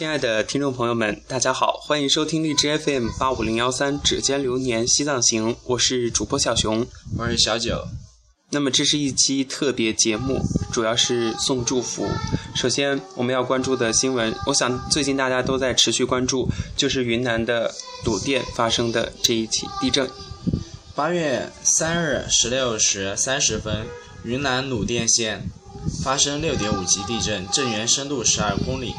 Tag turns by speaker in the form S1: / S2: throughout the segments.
S1: 亲爱的听众朋友们，大家好，欢迎收听荔枝 FM 八五零幺三《指尖流年西藏行》，我是主播小熊，
S2: 我是小九。
S1: 那么这是一期特别节目，主要是送祝福。首先我们要关注的新闻，我想最近大家都在持续关注，就是云南的鲁甸发生的这一起地震。
S2: 八月三日十六时三十分，云南鲁甸县发生六点五级地震，震源深度十二公里。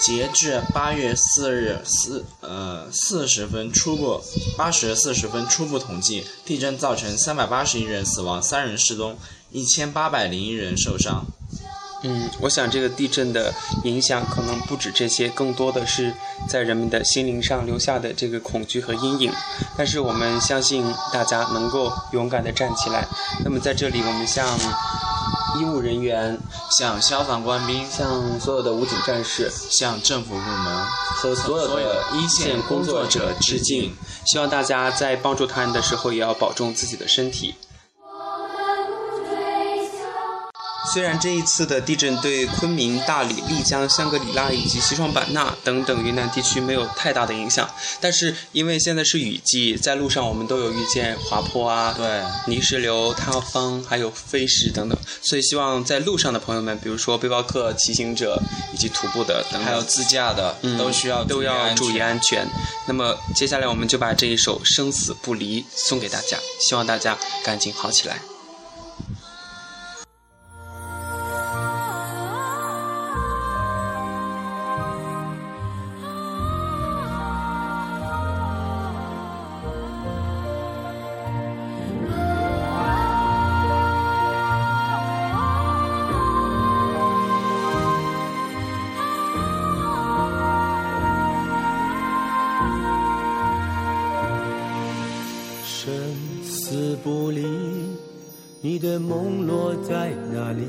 S2: 截至八月四日四呃四十分初步八时四十分初步统计，地震造成三百八十一人死亡，三人失踪，一千八百零一人受伤。
S1: 嗯，我想这个地震的影响可能不止这些，更多的是在人们的心灵上留下的这个恐惧和阴影。但是我们相信大家能够勇敢地站起来。那么在这里，我们向医务人员、
S2: 向消防官兵、
S1: 向所有的武警战士、
S2: 向政府部门
S1: 和所有的一线工作者致敬。希望大家在帮助他人的时候，也要保重自己的身体。虽然这一次的地震对昆明、大理、丽江、香格里拉以及西双版纳等等云南地区没有太大的影响，但是因为现在是雨季，在路上我们都有遇见滑坡啊、
S2: 对
S1: 泥石流、塌方，还有飞石等等，所以希望在路上的朋友们，比如说背包客、骑行者以及徒步的等等，
S2: 还有自驾的，
S1: 嗯、
S2: 都需要
S1: 都要注意
S2: 安
S1: 全。那么接下来我们就把这一首《生死不离》送给大家，希望大家赶紧好起来。
S3: 你的梦落在哪里？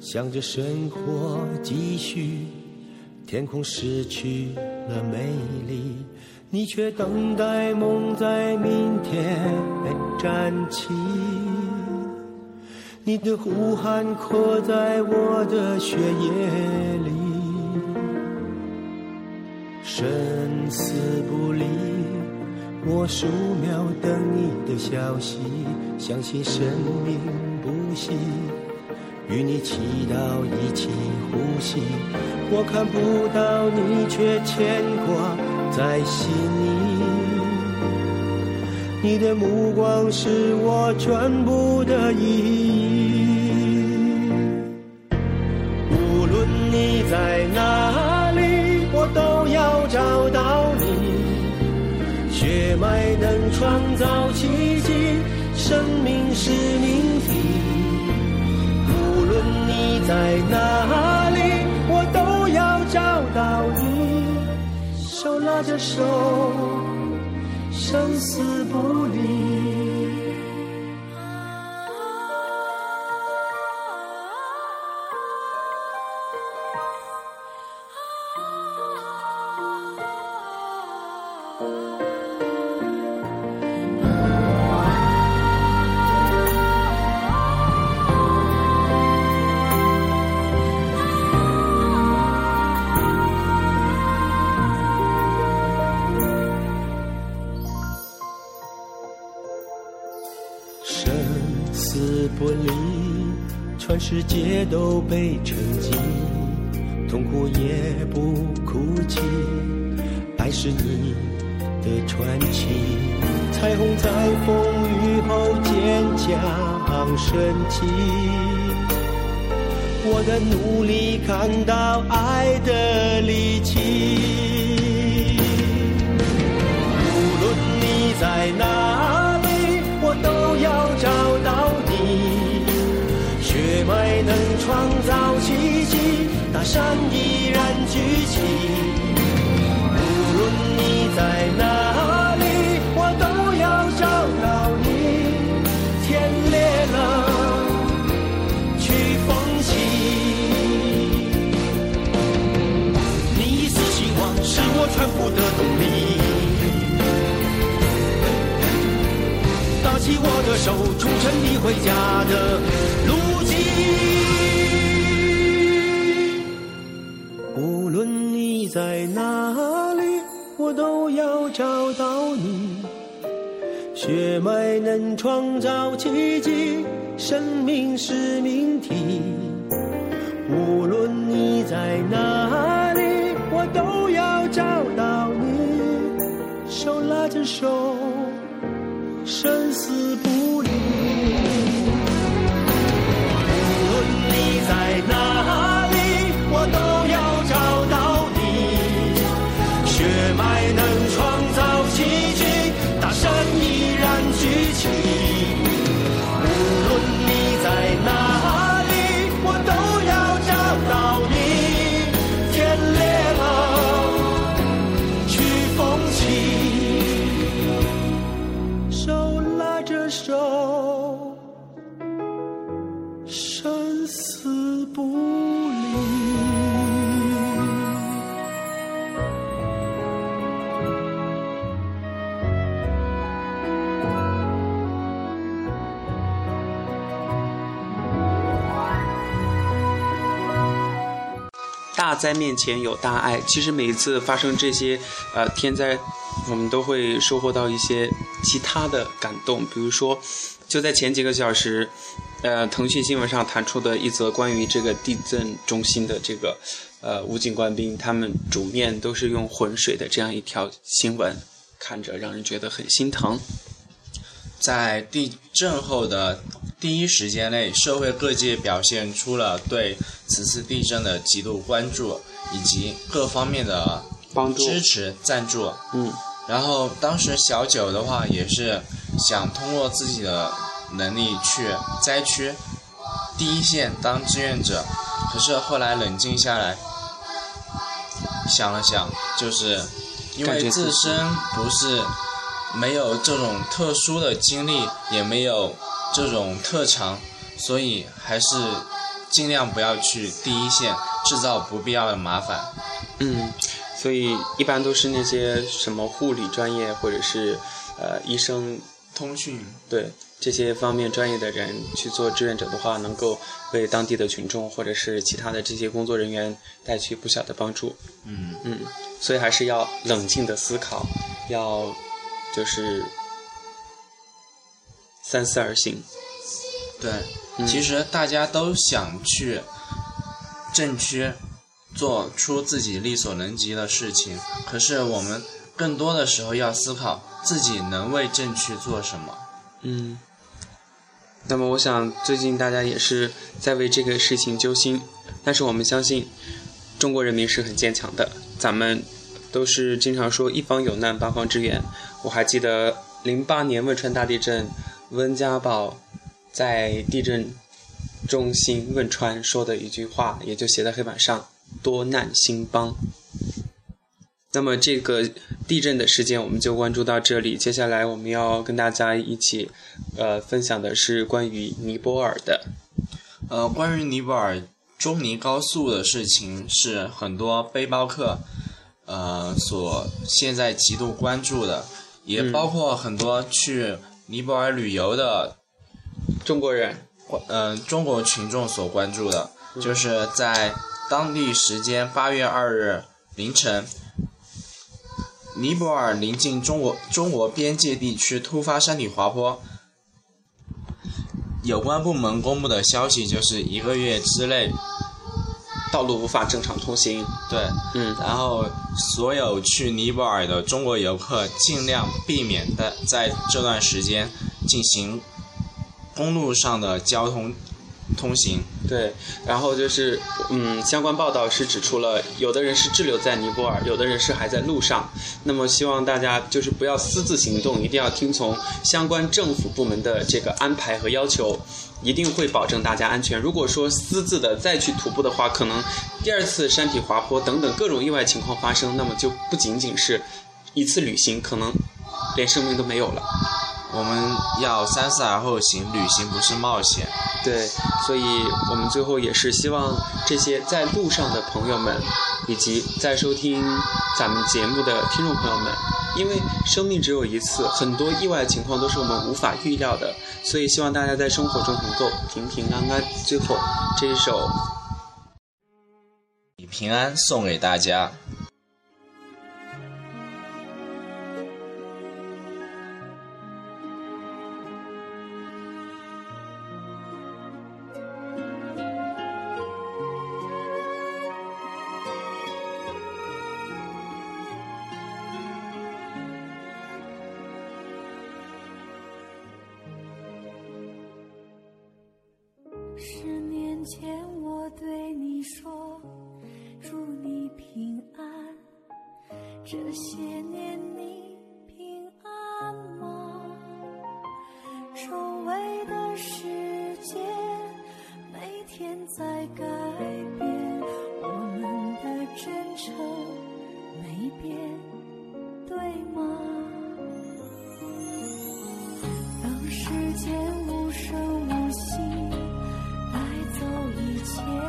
S3: 想着生活继续，天空失去了美丽，你却等待梦在明天站起。你的呼喊刻在我的血液里，生死不离。我数秒等你的消息，相信生命不息，与你祈祷一起呼吸。我看不到你，却牵挂在心里。你的目光是我全部的意义。无论你在哪创造奇迹，生命是命题。无论你在哪里，我都要找到你。手拉着手，生死不离。世界都被沉寂，痛苦也不哭泣，爱是你的传奇。彩虹在风雨后坚强升起，我的努力看到爱的力气。无论你在哪创造奇迹，大山依然举起。无论你在哪里，我都要找到你。天裂了，去风起。你一丝希望是我全部的动力。拿起我的手，重成你回家的在哪里，我都要找到你。血脉能创造奇迹，生命是命题。无论你在哪里，我都要找到你。手拉着手，生死不离。无论你在哪里，我都大
S1: 灾面前有大爱。其实每一次发生这些呃天灾，我们都会收获到一些其他的感动。比如说，就在前几个小时，呃，腾讯新闻上弹出的一则关于这个地震中心的这个呃武警官兵，他们煮面都是用浑水的这样一条新闻，看着让人觉得很心疼。
S2: 在地震后的第一时间内，社会各界表现出了对此次地震的极度关注，以及各方面的
S1: 帮助
S2: 支持、赞助。
S1: 嗯，
S2: 然后当时小九的话也是想通过自己的能力去灾区第一线当志愿者，可是后来冷静下来，想了想，就是因为
S1: 自
S2: 身不是没有这种特殊的经历，也没有这种特长，所以还是尽量不要去第一线制造不必要的麻烦。
S1: 嗯，所以一般都是那些什么护理专业或者是呃医生
S2: 通讯
S1: 对这些方面专业的人去做志愿者的话，能够为当地的群众或者是其他的这些工作人员带去不小的帮助。
S2: 嗯，
S1: 嗯，所以还是要冷静的思考，要就是三思而行。
S2: 对，
S1: 嗯
S2: 其实大家都想去镇区做出自己力所能及的事情，可是我们更多的时候要思考自己能为镇区做什么。
S1: 嗯，那么我想最近大家也是在为这个事情揪心，但是我们相信中国人民是很坚强的，咱们都是经常说一方有难八方支援。我还记得零八年汶川大地震，温家宝在地震中心汶川说的一句话，也就写在黑板上：多难兴邦。那么这个地震的事件我们就关注到这里。接下来我们要跟大家一起，呃，分享的是关于尼泊尔的。
S2: 呃，关于尼泊尔中尼高速的事情，是很多背包客呃所现在极度关注的，也
S1: 嗯
S2: 包括很多去尼泊尔旅游的
S1: 中国人，
S2: 呃中国群众所关注的，就是在当地时间八月二日凌晨，尼泊尔临近中国中国边界地区突发山体滑坡。有关部门公布的消息就是一个月之内，
S1: 道路无法正常通行。
S2: 对，
S1: 嗯
S2: 然后所有去尼泊尔的中国游客尽量避免在在这段时间进行公路上的交通通行。
S1: 对，然后就是，嗯，相关报道是指出了，有的人是滞留在尼泊尔，有的人是还在路上。那么希望大家就是不要私自行动，一定要听从相关政府部门的这个安排和要求，一定会保证大家安全。如果说私自的再去徒步的话，可能第二次山体滑坡等等各种意外情况发生，那么就不仅仅是一次旅行，可能连生命都没有了。
S2: 我们要三思而后行，旅行不是冒险。
S1: 对，所以我们最后也是希望这些在路上的朋友们，以及在收听咱们节目的听众朋友们，因为生命只有一次，很多意外情况都是我们无法预料的，所以希望大家在生活中能够平平安安。最后这一首
S2: 你平安送给大家。
S4: 十年前我对你说，祝你平安。这些年你平安吗？周围的世界每天在改变，我们的真诚没变，对吗？当时间无声。yeah.